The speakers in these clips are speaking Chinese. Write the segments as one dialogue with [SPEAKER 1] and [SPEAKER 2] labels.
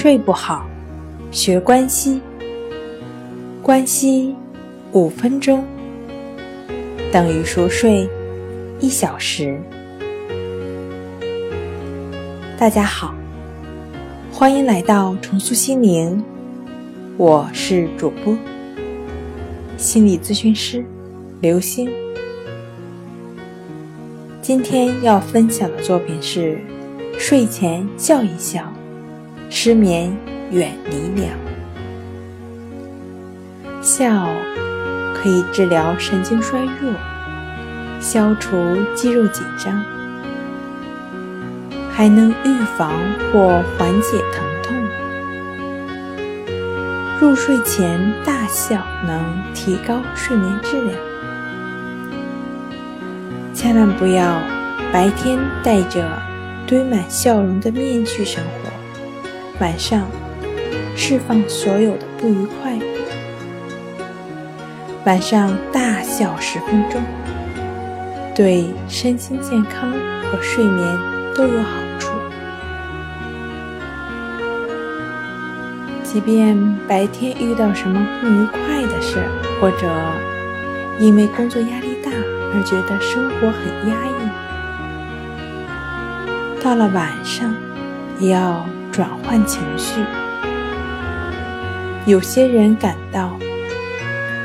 [SPEAKER 1] 睡不好，学关息。关息五分钟等于熟睡一小时。大家好，欢迎来到重塑心灵，我是主播心理咨询师刘星。今天要分享的作品是：睡前笑一笑，失眠远离了。笑可以治疗神经衰弱，消除肌肉紧张，还能预防或缓解疼痛。入睡前大笑能提高睡眠质量。千万不要白天戴着堆满笑容的面具生活，晚上释放所有的不愉快。晚上大笑十分钟，对身心健康和睡眠都有好处。即便白天遇到什么不愉快的事，或者因为工作压力大。而觉得生活很压抑，到了晚上也要转换情绪。有些人感到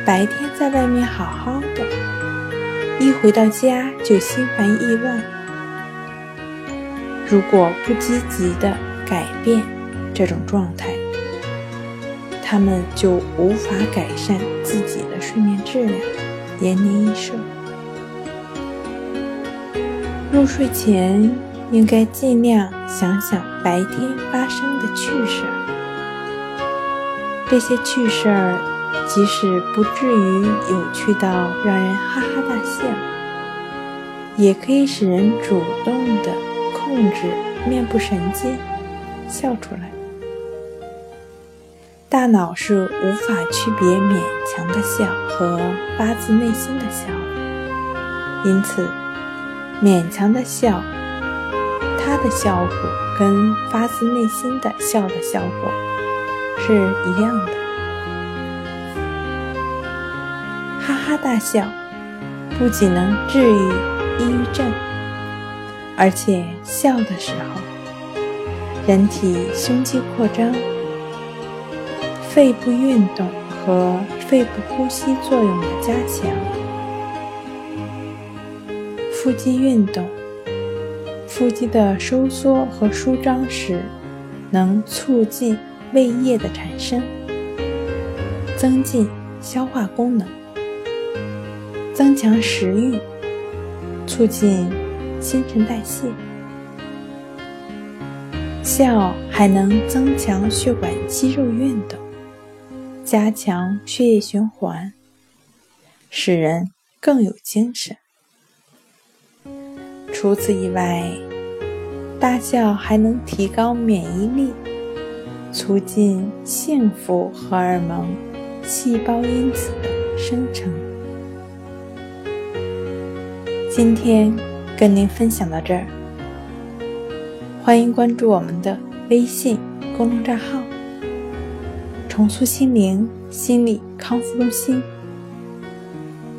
[SPEAKER 1] 白天在外面好好的，一回到家就心烦意乱。如果不积极的改变这种状态，他们就无法改善自己的睡眠质量，延年益寿。入睡前应该尽量想想白天发生的趣事儿，这些趣事儿即使不至于有趣到让人哈哈大笑，也可以使人主动的控制面部神经笑出来。大脑是无法区别勉强的笑和发自内心的笑，因此。勉强的笑，它的效果跟发自内心的笑的效果是一样的。哈哈大笑不仅能治愈抑郁症，而且笑的时候，人体胸肌扩张，肺部运动和肺部呼吸作用的加强。腹肌运动，腹肌的收缩和舒张时，能促进胃液的产生，增进消化功能，增强食欲，促进新陈代谢。笑还能增强血管肌肉运动，加强血液循环，使人更有精神。除此以外，大笑还能提高免疫力，促进幸福荷尔蒙、细胞因子的生成。今天跟您分享到这儿，欢迎关注我们的微信公众账号“重塑心灵心理康复中心”，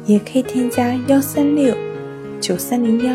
[SPEAKER 1] 也可以添加幺三六九三零幺。